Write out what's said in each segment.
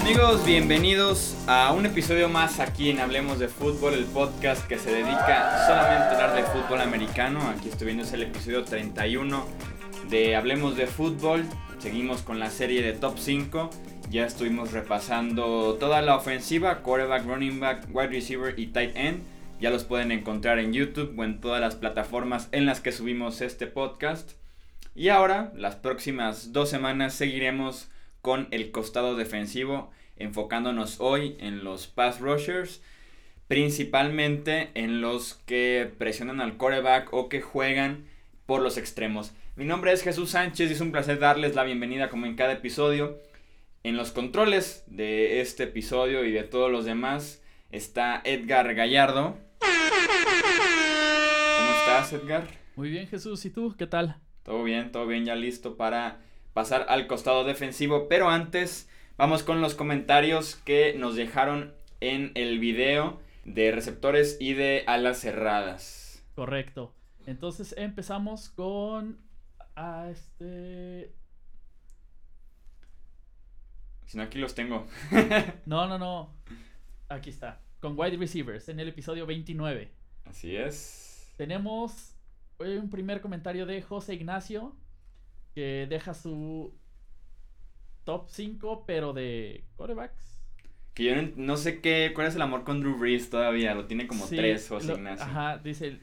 Amigos, bienvenidos a un episodio más aquí en Hablemos de Fútbol, el podcast que se dedica solamente a hablar de fútbol americano. Aquí estoy el episodio 31 de Hablemos de Fútbol. Seguimos con la serie de top 5. Ya estuvimos repasando toda la ofensiva, quarterback, running back, wide receiver y tight end. Ya los pueden encontrar en YouTube o en todas las plataformas en las que subimos este podcast. Y ahora, las próximas dos semanas, seguiremos con el costado defensivo enfocándonos hoy en los pass rushers, principalmente en los que presionan al quarterback o que juegan por los extremos. Mi nombre es Jesús Sánchez y es un placer darles la bienvenida como en cada episodio. En los controles de este episodio y de todos los demás está Edgar Gallardo. ¿Cómo estás, Edgar? Muy bien, Jesús. ¿Y tú? ¿Qué tal? Todo bien, todo bien, ya listo para pasar al costado defensivo. Pero antes Vamos con los comentarios que nos dejaron en el video de receptores y de alas cerradas. Correcto. Entonces empezamos con a este Si no aquí los tengo. no, no, no. Aquí está. Con wide receivers en el episodio 29. Así es. Tenemos un primer comentario de José Ignacio que deja su top 5, pero de quarterbacks. Que yo no, sé qué, cuál es el amor con Drew Brees todavía, lo tiene como 3 o Ignacio. Ajá, dice,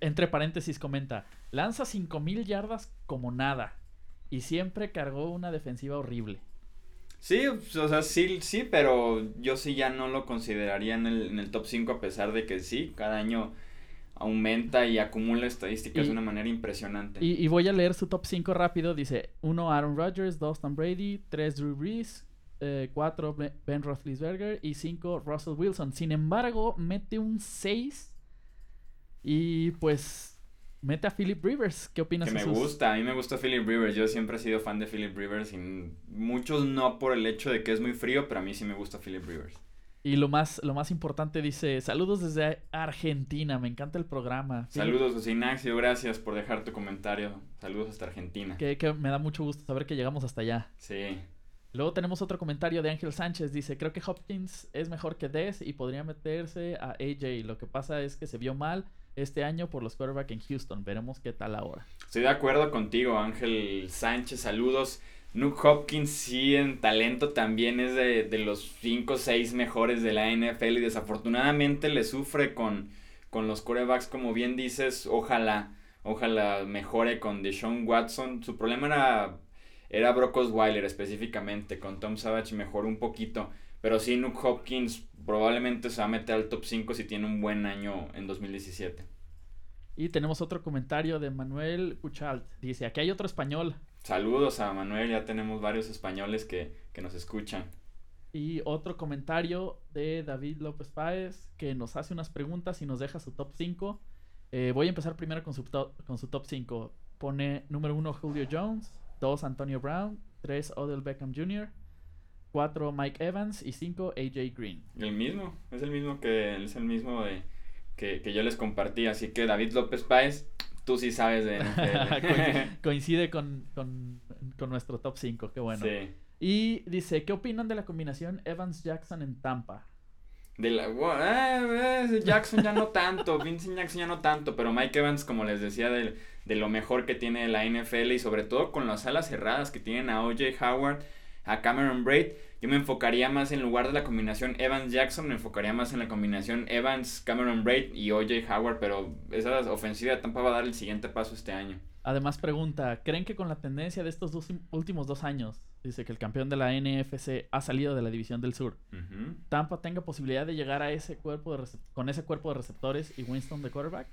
entre paréntesis comenta, lanza 5000 yardas como nada y siempre cargó una defensiva horrible. Sí, o sea, sí, sí, pero yo sí ya no lo consideraría en el, en el top 5 a pesar de que sí, cada año aumenta y acumula estadísticas de una manera impresionante. Y, voy a leer su top 5 rápido. Dice 1 Aaron Rodgers, 2 Tom Brady, 3 Drew Brees, 4 eh, Ben Roethlisberger y 5 Russell Wilson. Sin embargo, mete un 6 y pues mete a Philip Rivers. ¿Qué opinas? Que me gusta, a mí me gusta Philip Rivers. Yo siempre he sido fan de Philip Rivers y muchos no por el hecho de que es muy frío, pero a mí sí me gusta Philip Rivers. Y lo más, lo más importante dice, saludos desde Argentina, me encanta el programa. Saludos José Ignacio, gracias por dejar tu comentario. Saludos hasta Argentina. Que, que, me da mucho gusto saber que llegamos hasta allá. Sí. Luego tenemos otro comentario de Ángel Sánchez, dice, creo que Hopkins es mejor que Des y podría meterse a AJ. Lo que pasa es que se vio mal este año por los quarterbacks en Houston. Veremos qué tal ahora. Estoy de acuerdo contigo, Ángel Sánchez, saludos. Nuke Hopkins sí en talento también es de, los 5 o 6 mejores de la NFL y desafortunadamente le sufre con, con los corebacks como bien dices, ojalá, ojalá mejore con Deshaun Watson. Su problema era, era Brock Osweiler específicamente, con Tom Savage mejoró un poquito, pero sí Nuke Hopkins probablemente se va a meter al top 5 si tiene un buen año en 2017. Y tenemos otro comentario de Manuel Cuchalt. Dice, aquí hay otro español. Saludos a Manuel, ya tenemos varios españoles que, nos escuchan. Y otro comentario de David López Páez que nos hace unas preguntas y nos deja su top 5. Eh, voy a empezar primero con su, top, con su top 5. Pone número 1 Julio Jones, 2 Antonio Brown, 3 Odell Beckham Jr., 4 Mike Evans y 5 AJ Green. El mismo, es el mismo que es el mismo de, que, que yo les compartí. Así que David López Páez, tú sí sabes de Coincide con, nuestro top 5, qué bueno. Sí. Y dice, ¿qué opinan de la combinación Evans-Jackson en Tampa? De la, eh, eh, Jackson ya no tanto, Vincent Jackson ya no tanto, pero Mike Evans, como les decía, de, de lo mejor que tiene la NFL y sobre todo con las alas cerradas que tienen a OJ Howard, a Cameron Braid, yo me enfocaría más en lugar de la combinación Evans-Jackson, me enfocaría más en la combinación Evans-Cameron Braid y OJ Howard, pero esa ofensiva de Tampa va a dar el siguiente paso este año. Además pregunta, ¿creen que con la tendencia de estos dos últimos dos años, dice que el campeón de la NFC ha salido de la División del Sur, Tampa tenga posibilidad de llegar a ese cuerpo de con ese cuerpo de receptores y Winston de quarterback?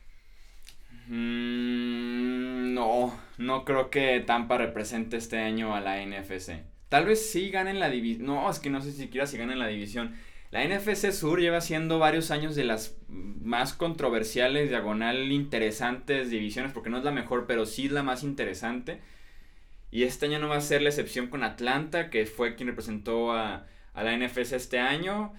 Mm, no, no creo que Tampa represente este año a la NFC. Tal vez sí ganen la división. No, es que no sé siquiera si ganen la división. La NFC Sur lleva siendo varios años de las más controversiales, diagonal interesantes divisiones, porque no es la mejor, pero sí es la más interesante. Y este año no va a ser la excepción con Atlanta, que fue quien representó a, a la NFC este año.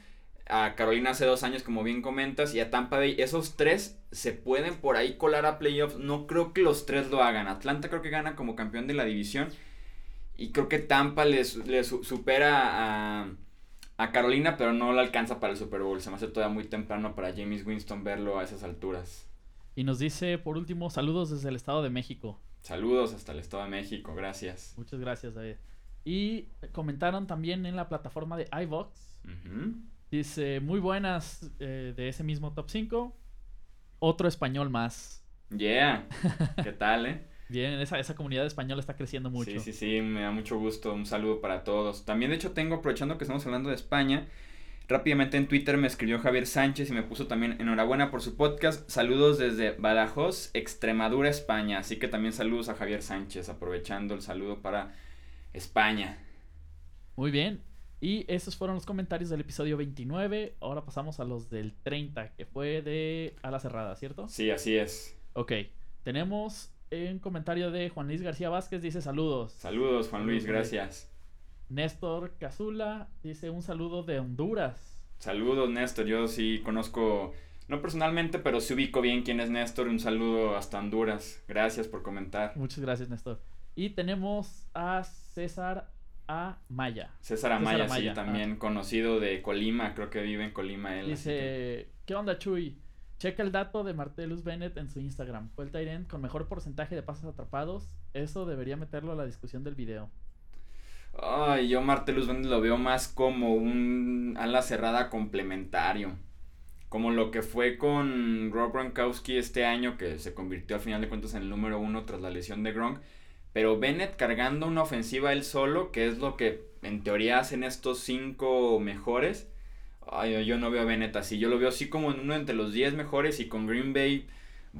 a Carolina hace dos años, como bien comentas, y a Tampa Bay. Esos tres se pueden por ahí colar a playoffs. No creo que los tres lo hagan. Atlanta creo que gana como campeón de la división. Y creo que Tampa les supera a, a Carolina, pero no lo alcanza para el Super Bowl. Se me hace todavía muy temprano para James Winston verlo a esas alturas. Y nos dice, por último, saludos desde el Estado de México. Saludos hasta el Estado de México, gracias. Muchas gracias, David. Y comentaron también en la plataforma de iVox. Dice, muy buenas eh, de ese mismo top 5. Otro español más. Yeah. ¿Qué tal, eh? Bien, esa, esa comunidad española está creciendo mucho. Sí, sí, sí, me da mucho gusto. Un saludo para todos. También, de hecho, tengo, aprovechando que estamos hablando de España, rápidamente en Twitter me escribió Javier Sánchez y me puso también enhorabuena por su podcast. Saludos desde Badajoz, Extremadura, España. Así que también saludos a Javier Sánchez, aprovechando el saludo para España. Muy bien. Y esos fueron los comentarios del episodio 29. Ahora pasamos a los del 30, que fue de a la cerrada, ¿cierto? Sí, así es. Ok. Tenemos un comentario de Juan Luis García Vázquez dice saludos. Saludos, Juan Luis, gracias. Néstor Cazula dice un saludo de Honduras. Saludos, Néstor. Yo sí conozco, no personalmente, pero sí ubico bien quién es Néstor. Un saludo hasta Honduras. Gracias por comentar. Muchas gracias, Néstor. Y tenemos a César Amaya. César Amaya, César sí, también ah. conocido de Colima. Creo que vive en Colima él. Dice, ¿qué onda, Chuy? Checa el dato de Martellus Bennett en su Instagram. Fue el Tyrant con mejor porcentaje de pases atrapados. Eso debería meterlo a la discusión del video. Ay, yo Martellus Bennett lo veo más como un ala cerrada complementario. Como lo que fue con Rob Gronkowski este año, que se convirtió al final de cuentas en el número uno tras la lesión de Gronk. Pero Bennett cargando una ofensiva él solo, que es lo que en teoría hacen estos cinco mejores Ay, yo no veo a Bennett así. Yo lo veo así como en uno entre los 10 mejores y con Green Bay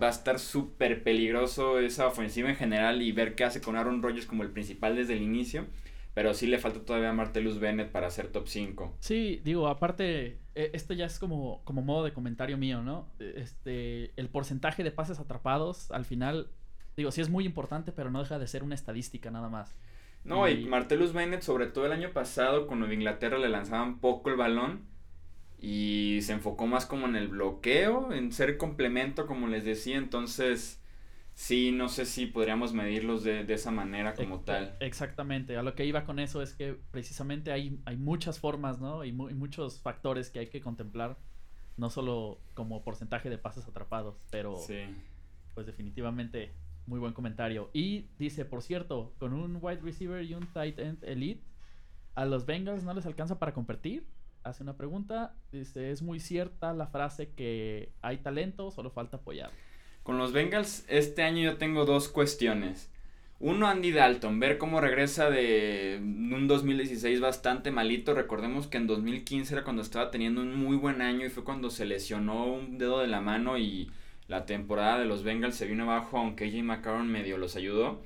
va a estar súper peligroso esa ofensiva en general y ver qué hace con Aaron Rodgers como el principal desde el inicio. Pero sí le falta todavía a Martellus Bennett para ser top 5. Sí, digo, aparte, e, esto ya es como, como modo de comentario mío, ¿no? E, este, el porcentaje de pases atrapados, al final, digo, sí es muy importante, pero no deja de ser una estadística nada más. No, y, y Martellus Bennett, sobre todo el año pasado, cuando Inglaterra le lanzaban poco el balón, y se enfocó más como en el bloqueo, en ser complemento, como les decía, entonces sí, no sé si podríamos medirlos de, esa manera como tal. Exactamente, a lo que iba con eso es que precisamente hay, hay muchas formas, ¿no? Y, muchos factores que hay que contemplar, no solo como porcentaje de pases atrapados, pero pues definitivamente muy buen comentario. Y dice, por cierto, con un wide receiver y un tight end elite, a los Bengals no les alcanza para competir hace una pregunta. Dice, es muy cierta la frase que hay talento, solo falta apoyar. Con los Bengals este año yo tengo dos cuestiones. Uno, Andy Dalton, ver cómo regresa de un 2016 bastante malito. Recordemos que en 2015 era cuando estaba teniendo un muy buen año y fue cuando se lesionó un dedo de la mano y la temporada de los Bengals se vino abajo, aunque Jim McCarron medio los ayudó.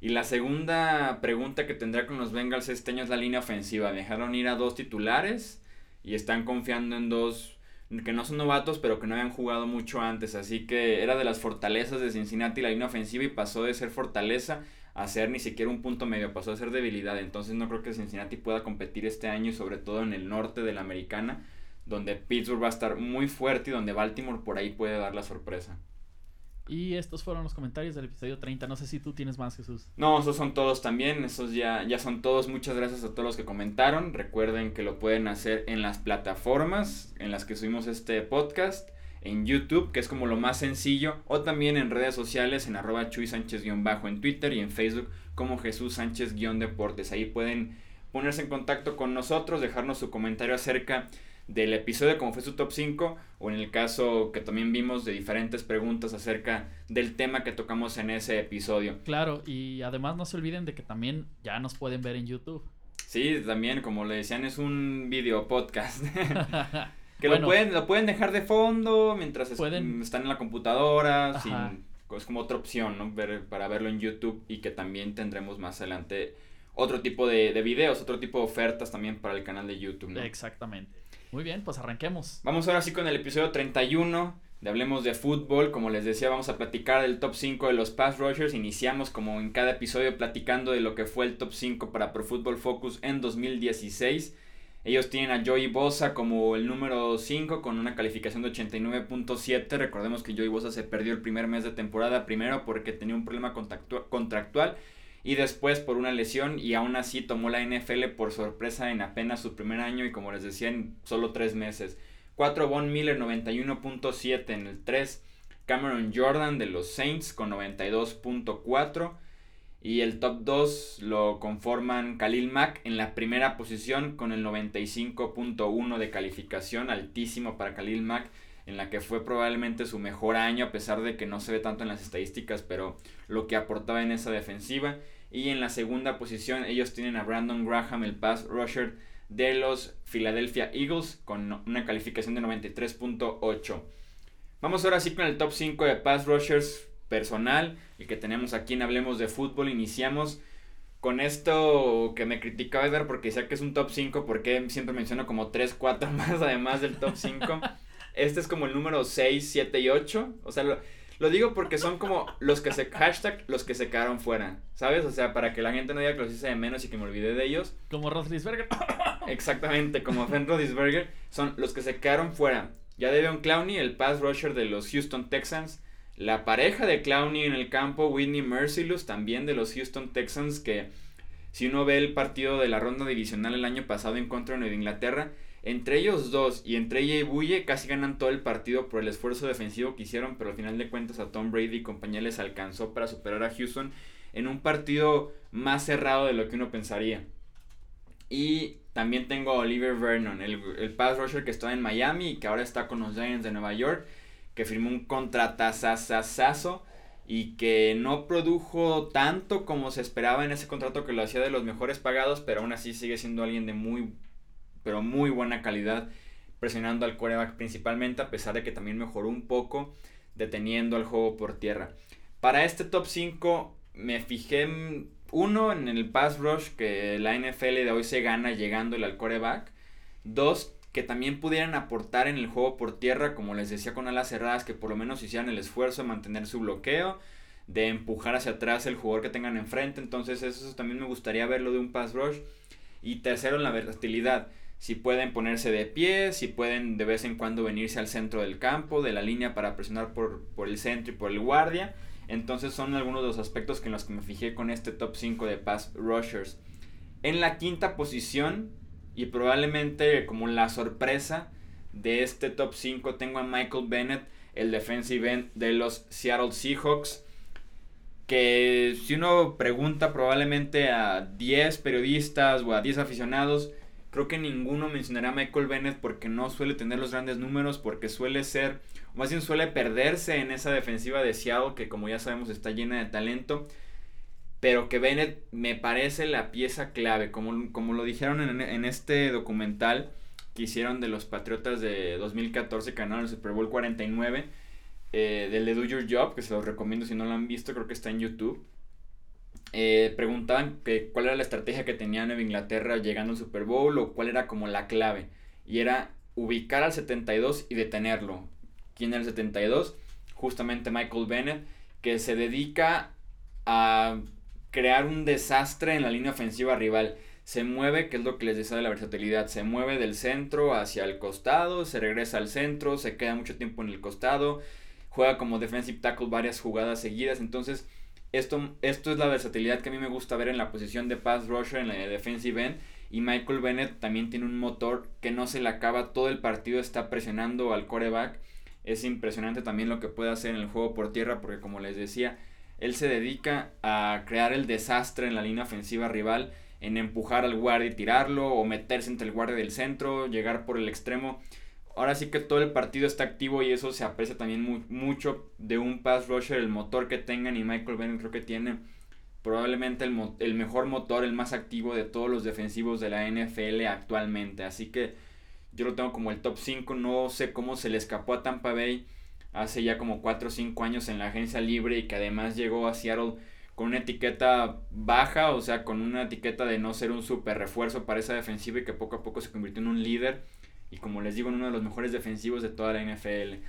Y la segunda pregunta que tendrá con los Bengals este año es la línea ofensiva. Dejaron ir a dos titulares y están confiando en dos que no son novatos, pero que no habían jugado mucho antes. Así que era de las fortalezas de Cincinnati la línea ofensiva y pasó de ser fortaleza a ser ni siquiera un punto medio, pasó a ser debilidad. Entonces no creo que Cincinnati pueda competir este año sobre todo en el norte de la americana, donde Pittsburgh va a estar muy fuerte y donde Baltimore por ahí puede dar la sorpresa. Y estos fueron los comentarios del episodio 30. No sé si tú tienes más, Jesús. No, esos son todos también. Esos ya, ya son todos. Muchas gracias a todos los que comentaron. Recuerden que lo pueden hacer en las plataformas en las que subimos este podcast. En YouTube, que es como lo más sencillo. O también en redes sociales, en arroba Chuy Sánchez-bajo en Twitter y en Facebook como Jesús Sánchez-deportes. Ahí pueden ponerse en contacto con nosotros, dejarnos su comentario acerca del episodio como fue su top 5 o en el caso que también vimos de diferentes preguntas acerca del tema que tocamos en ese episodio. Claro, y además no se olviden de que también ya nos pueden ver en YouTube. Sí, también como le decían es un video podcast. que lo, pueden, lo pueden dejar de fondo mientras están en la computadora, es como otra opción, ¿no? Ver, para verlo en YouTube y que también tendremos más adelante otro tipo de, de videos, otro tipo de ofertas también para el canal de YouTube, ¿no? Exactamente. Muy bien, pues arranquemos. Vamos ahora sí con el episodio 31 de Hablemos de Fútbol. Como les decía, vamos a platicar del top 5 de los Pass Rushers. Iniciamos como en cada episodio platicando de lo que fue el top 5 para Pro Football Focus en 2016. Ellos tienen a Joey Bosa como el número 5 con una calificación de 89.7. Recordemos que Joey Bosa se perdió el primer mes de temporada, primero porque tenía un problema contractual y después por una lesión y aún así tomó la NFL por sorpresa en apenas su primer año y como les decía en solo 3 meses. 4 Von Miller 91.7 en el 3. Cameron Jordan de los Saints con 92.4. Y el top 2 lo conforman Khalil Mack en la primera posición con el 95.1 de calificación, altísimo para Khalil Mack, en la que fue probablemente su mejor año, a pesar de que no se ve tanto en las estadísticas, pero lo que aportaba en esa defensiva. Y en la segunda posición ellos tienen a Brandon Graham, el pass rusher de los Philadelphia Eagles, con una calificación de 93.8. Vamos ahora sí con el top 5 de pass rushers personal, y que tenemos aquí en Hablemos de Fútbol. Iniciamos con esto que me criticaba Edgar porque decía que es un top 5, porque siempre menciono como 3, 4 más además del top 5. este es como el número 6, 7 y 8. O sea, lo, digo porque son como los que se, hashtag, los que se quedaron fuera, ¿sabes? O sea, para que la gente no diga que los hice de menos y que me olvidé de ellos. Como Roethlisberger. Exactamente, como Ben Roethlisberger, son los que se quedaron fuera. Ya Devon Clowney, el pass rusher de los Houston Texans, la pareja de Clowney en el campo, Whitney Mercilus, también de los Houston Texans, que si uno ve el partido de la ronda divisional el año pasado en contra de Nueva Inglaterra, entre ellos dos y entre ella y Bulle casi ganan todo el partido por el esfuerzo defensivo que hicieron, pero al final de cuentas a Tom Brady y compañía les alcanzó para superar a Houston en un partido más cerrado de lo que uno pensaría. Y también tengo a Oliver Vernon, el, el pass rusher que está en Miami y que ahora está con los Giants de Nueva York que firmó un contratazazazazo y que no produjo tanto como se esperaba en ese contrato que lo hacía de los mejores pagados, pero aún así sigue siendo alguien de muy, pero muy buena calidad, presionando al quarterback principalmente, a pesar de que también mejoró un poco deteniendo al juego por tierra. Para este top 5 me fijé uno en el pass rush que la NFL de hoy se gana llegando al quarterback. Dos, que también pudieran aportar en el juego por tierra, como les decía con alas cerradas, que por lo menos hicieran el esfuerzo de mantener su bloqueo, de empujar hacia atrás el jugador que tengan enfrente. Entonces eso también me gustaría verlo de un pass rush. Y tercero, en la versatilidad. Si pueden ponerse de pie, si pueden de vez en cuando venirse al centro del campo, de la línea para presionar por, por el centro y por el guardia. Entonces son algunos de los aspectos en los que me fijé con este top 5 de pass rushers. En la quinta posición y probablemente como la sorpresa de este top 5 tengo a Michael Bennett, el defensive end de los Seattle Seahawks. Que si uno pregunta probablemente a 10 periodistas o a 10 aficionados, creo que ninguno mencionará a Michael Bennett porque no suele tener los grandes números, porque suele ser, o más bien suele perderse en esa defensiva de Seattle que como ya sabemos está llena de talento pero que Bennett me parece la pieza clave, como, como lo dijeron en, este documental que hicieron de los Patriotas de 2014 que ganaron el Super Bowl 49, eh, del de Do Your Job, que se los recomiendo si no lo han visto, creo que está en YouTube. Eh, preguntaban que cuál era la estrategia que tenía Nueva Inglaterra llegando al Super Bowl o cuál era como la clave. Y era ubicar al 72 y detenerlo. ¿Quién era el 72? Justamente Michael Bennett, que se dedica a crear un desastre en la línea ofensiva rival. Se mueve, que es lo que les decía de la versatilidad, se mueve del centro hacia el costado, se regresa al centro, se queda mucho tiempo en el costado, juega como defensive tackle varias jugadas seguidas, entonces esto, esto es la versatilidad que a mí me gusta ver en la posición de pass rusher en la de defensive end y Michael Bennett también tiene un motor que no se le acaba, todo el partido está presionando al coreback. Es impresionante también lo que puede hacer en el juego por tierra porque como les decía, él se dedica a crear el desastre en la línea ofensiva rival, en empujar al guardia y tirarlo, o meterse entre el guardia del centro, llegar por el extremo. Ahora sí que todo el partido está activo y eso se aprecia también mucho de un pass rusher, el motor que tengan y Michael Bennett creo que tiene probablemente el, el mejor motor, el más activo de todos los defensivos de la NFL actualmente. Así que yo lo tengo como el top 5, no sé cómo se le escapó a Tampa Bay hace ya como 4 o 5 años en la agencia libre y que además llegó a Seattle con una etiqueta baja, o sea, con una etiqueta de no ser un super refuerzo para esa defensiva y que poco a poco se convirtió en un líder y como les digo, en uno de los mejores defensivos de toda la NFL.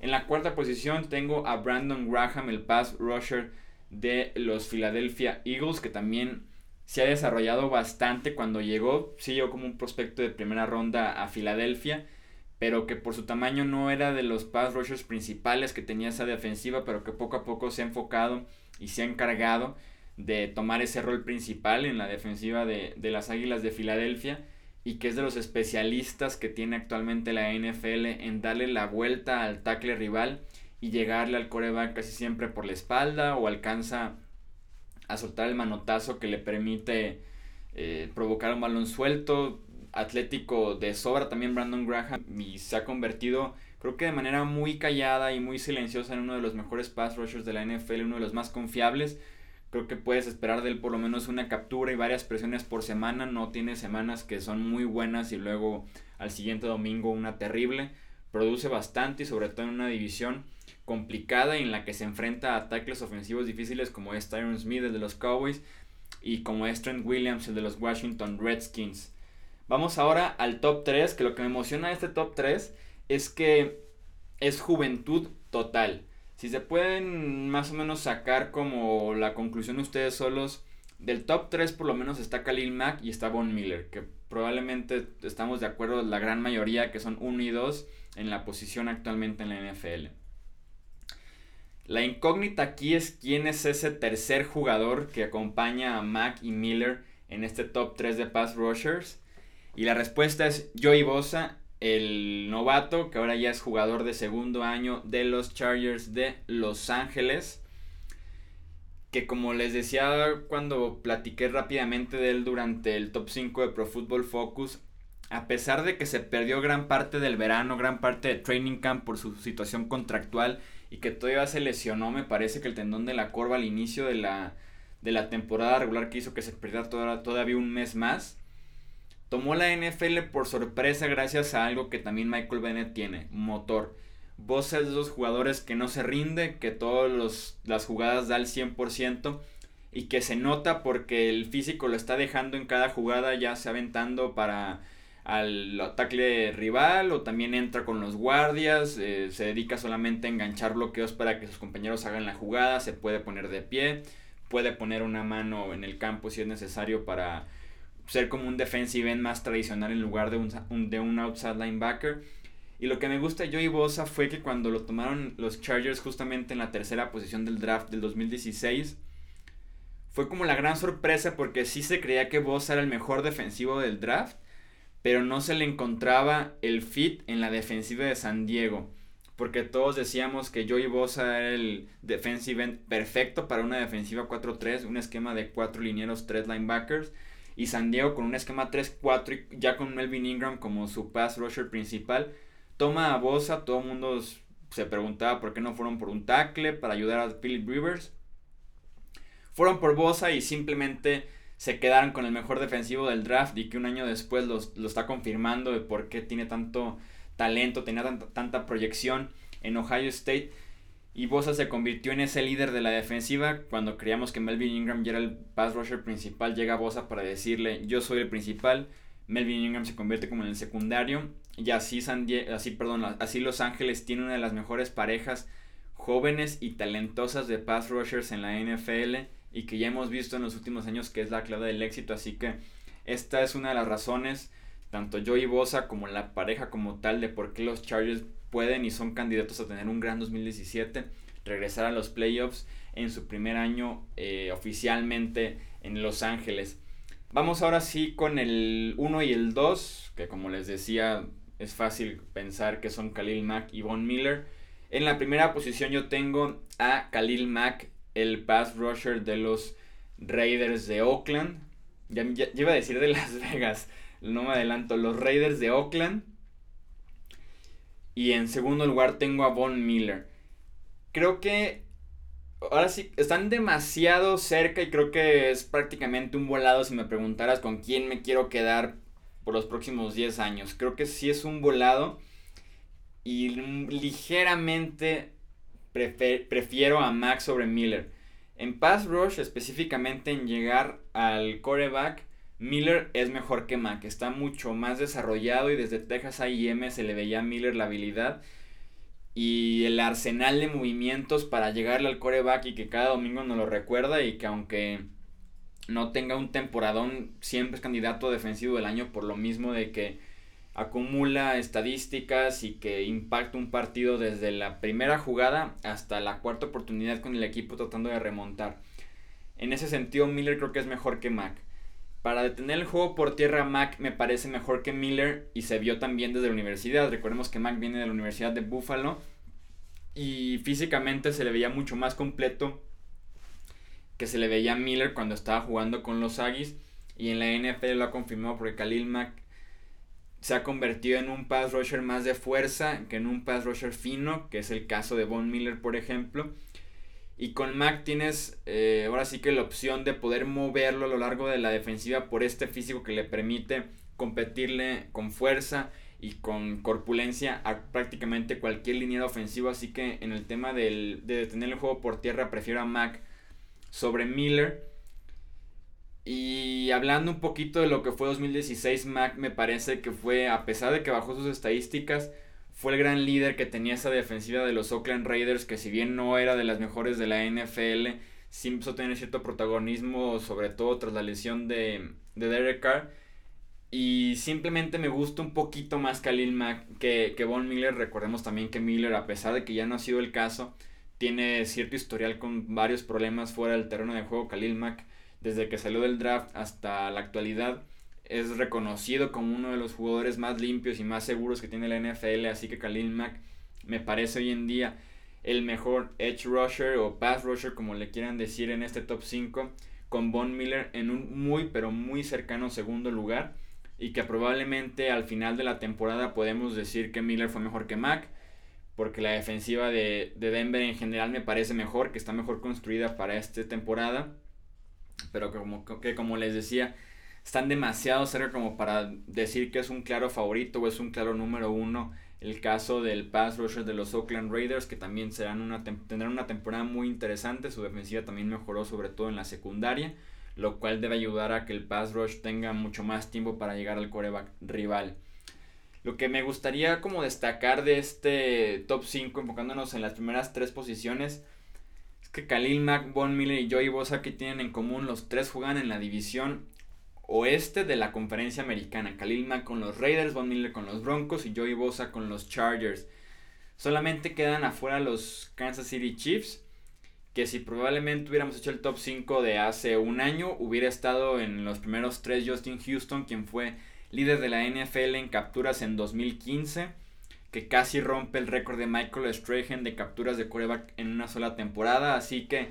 En la cuarta posición tengo a Brandon Graham, el pass rusher de los Philadelphia Eagles, que también se ha desarrollado bastante cuando llegó, sí llegó como un prospecto de primera ronda a Filadelfia, pero que por su tamaño no era de los pass rushers principales que tenía esa defensiva, pero que poco a poco se ha enfocado y se ha encargado de tomar ese rol principal en la defensiva de, de las Águilas de Filadelfia y que es de los especialistas que tiene actualmente la NFL en darle la vuelta al tackle rival y llegarle al coreback casi siempre por la espalda o alcanza a soltar el manotazo que le permite eh, provocar un balón suelto. Atlético de sobra también Brandon Graham y se ha convertido creo que de manera muy callada y muy silenciosa en uno de los mejores pass rushers de la NFL, uno de los más confiables. Creo que puedes esperar de él por lo menos una captura y varias presiones por semana. No tiene semanas que son muy buenas y luego al siguiente domingo una terrible. Produce bastante y sobre todo en una división complicada en la que se enfrenta a tackles ofensivos difíciles como es Tyron Smith, el de los Cowboys, y como es Trent Williams, el de los Washington Redskins. Vamos ahora al top 3, que lo que me emociona de este top 3 es que es juventud total. Si se pueden más o menos sacar como la conclusión ustedes solos, del top 3 por lo menos está Khalil Mack y está Von Miller, que probablemente estamos de acuerdo la gran mayoría que son 1 y 2 en la posición actualmente en la NFL. La incógnita aquí es quién es ese tercer jugador que acompaña a Mack y Miller en este top 3 de pass rushers. Y la respuesta es Joey Bosa, el novato que ahora ya es jugador de segundo año de los Chargers de Los Ángeles. Que como les decía cuando platiqué rápidamente de él durante el top 5 de Pro Football Focus, a pesar de que se perdió gran parte del verano, gran parte de training camp por su situación contractual, y que todavía se lesionó, me parece que el tendón de la corva al inicio de la, de la temporada regular que hizo que se perdiera todavía un mes más. Tomó la NFL por sorpresa gracias a algo que también Michael Bennett tiene, motor. Vos es de los jugadores que no se rinde, que todas las jugadas da al 100% y que se nota porque el físico lo está dejando en cada jugada, ya se aventando para al ataque rival o también entra con los guardias, eh, se dedica solamente a enganchar bloqueos para que sus compañeros hagan la jugada, se puede poner de pie, puede poner una mano en el campo si es necesario para ser como un defensive end más tradicional en lugar de un, de un outside linebacker. Y lo que me gusta de Joey Bosa fue que cuando lo tomaron los Chargers justamente en la tercera posición del draft del 2016, fue como la gran sorpresa porque sí se creía que Bosa era el mejor defensivo del draft pero no se le encontraba el fit en la defensiva de San Diego. Porque todos decíamos que Joey Bosa era el defensive end perfecto para una defensiva 4-3, un esquema de 4 linieros, 3 linebackers. Y San Diego con un esquema 3-4 y ya con Melvin Ingram como su pass rusher principal. Toma a Bosa, todo el mundo se preguntaba por qué no fueron por un tackle para ayudar a Philip Rivers. Fueron por Bosa y simplemente se quedaron con el mejor defensivo del draft y que un año después lo está confirmando de por qué tiene tanto talento, tenía tanta, tanta proyección en Ohio State. Y Bosa se convirtió en ese líder de la defensiva. Cuando creíamos que Melvin Ingram ya era el pass rusher principal, llega Bosa para decirle: Yo soy el principal. Melvin Ingram se convierte como en el secundario. Y así, San así, perdón, así Los Ángeles tiene una de las mejores parejas jóvenes y talentosas de pass rushers en la NFL y que ya hemos visto en los últimos años que es la clave del éxito. Así que esta es una de las razones, tanto yo y Bosa como la pareja como tal, de por qué los Chargers pueden y son candidatos a tener un gran 2017, regresar a los playoffs en su primer año eh, oficialmente en Los Ángeles. Vamos ahora sí con el 1 y el 2, que como les decía es fácil pensar que son Khalil Mack y Von Miller. En la primera posición yo tengo a Khalil Mack el pass rusher de los Raiders de Oakland. Ya, iba a decir de Las Vegas, no me adelanto. Los Raiders de Oakland. Y en segundo lugar tengo a Von Miller. Creo que ahora sí están demasiado cerca y creo que es prácticamente un volado si me preguntaras con quién me quiero quedar por los próximos 10 años. Creo que sí es un volado y ligeramente prefiero a Max sobre Miller. En pass rush, específicamente en llegar al coreback, Miller es mejor que Mack. Está mucho más desarrollado y desde Texas A&M se le veía a Miller la habilidad y el arsenal de movimientos para llegarle al coreback y que cada domingo nos lo recuerda y que aunque no tenga un temporadón, siempre es candidato defensivo del año por lo mismo de que acumula estadísticas y que impacta un partido desde la primera jugada hasta la cuarta oportunidad con el equipo tratando de remontar. En ese sentido, Miller creo que es mejor que Mac. Para detener el juego por tierra, Mac me parece mejor que Miller y se vio también desde la universidad. Recordemos que Mac viene de la Universidad de Buffalo y físicamente se le veía mucho más completo que se le veía a Miller cuando estaba jugando con los Aggies y en la NFL lo ha confirmado porque Khalil Mack se ha convertido en un pass rusher más de fuerza que en un pass rusher fino, que es el caso de Von Miller, por ejemplo. Y con Mac tienes eh, ahora sí que la opción de poder moverlo a lo largo de la defensiva por este físico que le permite competirle con fuerza y con corpulencia a prácticamente cualquier línea ofensiva. Así que en el tema del, de detener el juego por tierra prefiero a Mac sobre Miller. Y hablando un poquito de lo que fue 2016, Mac me parece que fue, a pesar de que bajó sus estadísticas, fue el gran líder que tenía esa defensiva de los Oakland Raiders, que si bien no era de las mejores de la NFL, sí empezó a tener cierto protagonismo, sobre todo tras la lesión de, de Derek Carr. Y simplemente me gusta un poquito más Khalil Mack que, que Von Miller. Recordemos también que Miller, a pesar de que ya no ha sido el caso, tiene cierto historial con varios problemas fuera del terreno de juego. Khalil Mack desde que salió del draft hasta la actualidad, es reconocido como uno de los jugadores más limpios y más seguros que tiene la NFL, así que Khalil Mack me parece hoy en día el mejor edge rusher o pass rusher, como le quieran decir en este top 5, con Von Miller en un muy pero muy cercano segundo lugar y que probablemente al final de la temporada podemos decir que Miller fue mejor que Mack, porque la defensiva de, de Denver en general me parece mejor, que está mejor construida para esta temporada pero como, que como les decía, están demasiado cerca como para decir que es un claro favorito o es un claro número uno. El caso del pass rusher de los Oakland Raiders, que también serán una tendrán una temporada muy interesante. Su defensiva también mejoró, sobre todo en la secundaria, lo cual debe ayudar a que el pass rush tenga mucho más tiempo para llegar al coreback rival. Lo que me gustaría como destacar de este top 5, enfocándonos en las primeras tres posiciones, que Khalil Mack, Von Miller y Joey Bosa que tienen en común los tres juegan en la división oeste de la conferencia americana. Khalil Mack con los Raiders, Von Miller con los Broncos y Joey Bosa con los Chargers. Solamente quedan afuera los Kansas City Chiefs, que si probablemente hubiéramos hecho el top 5 de hace un año, hubiera estado en los primeros tres Justin Houston, quien fue líder de la NFL en capturas en 2015 que casi rompe el récord de Michael Strahan de capturas de coreback en una sola temporada. Así que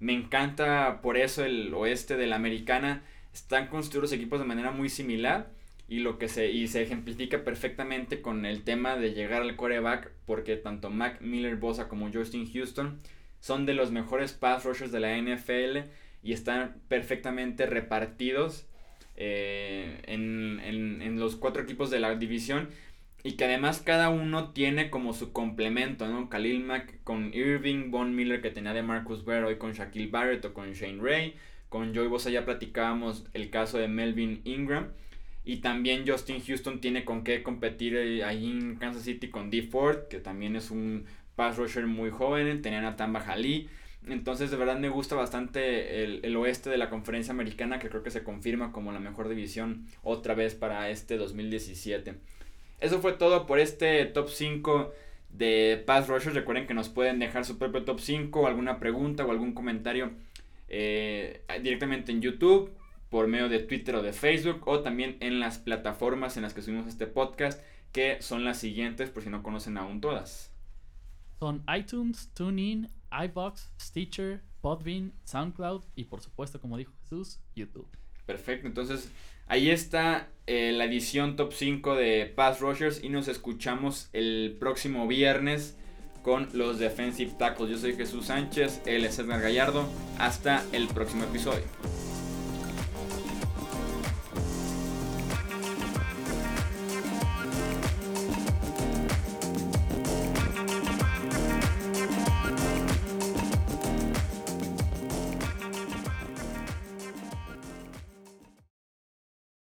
me encanta por eso el oeste de la americana. Están construidos equipos de manera muy similar y lo que se y se ejemplifica perfectamente con el tema de llegar al coreback porque tanto Mac Miller Bosa como Justin Houston son de los mejores pass rushers de la NFL y están perfectamente repartidos eh, en, en los cuatro equipos de la división y que además cada uno tiene como su complemento, ¿no? Khalil Mack con Irving, Von Miller que tenía de Marcus Ware hoy con Shaquille Barrett o con Shane Ray. Con Joey Bosa ya platicábamos el caso de Melvin Ingram. Y también Justin Houston tiene con qué competir ahí en Kansas City con D. Ford, que también es un pass rusher muy joven. Tenían a Tamba Jalí. Entonces de verdad me gusta bastante el, el, oeste de la conferencia americana que creo que se confirma como la mejor división otra vez para este 2017. Eso fue todo por este top 5 de Pass Rushers. Recuerden que nos pueden dejar su propio top 5, alguna pregunta o algún comentario eh, directamente en YouTube, por medio de Twitter o de Facebook, o también en las plataformas en las que subimos este podcast, que son las siguientes, por si no conocen aún todas. Son iTunes, TuneIn, iBox, Stitcher, Podbean, SoundCloud y por supuesto, como dijo Jesús, YouTube. Perfecto, entonces Ahí está eh, la edición top 5 de Pass Rushers y nos escuchamos el próximo viernes con los Defensive Tackles. Yo soy Jesús Sánchez, él es Edgar Gallardo. Hasta el próximo episodio.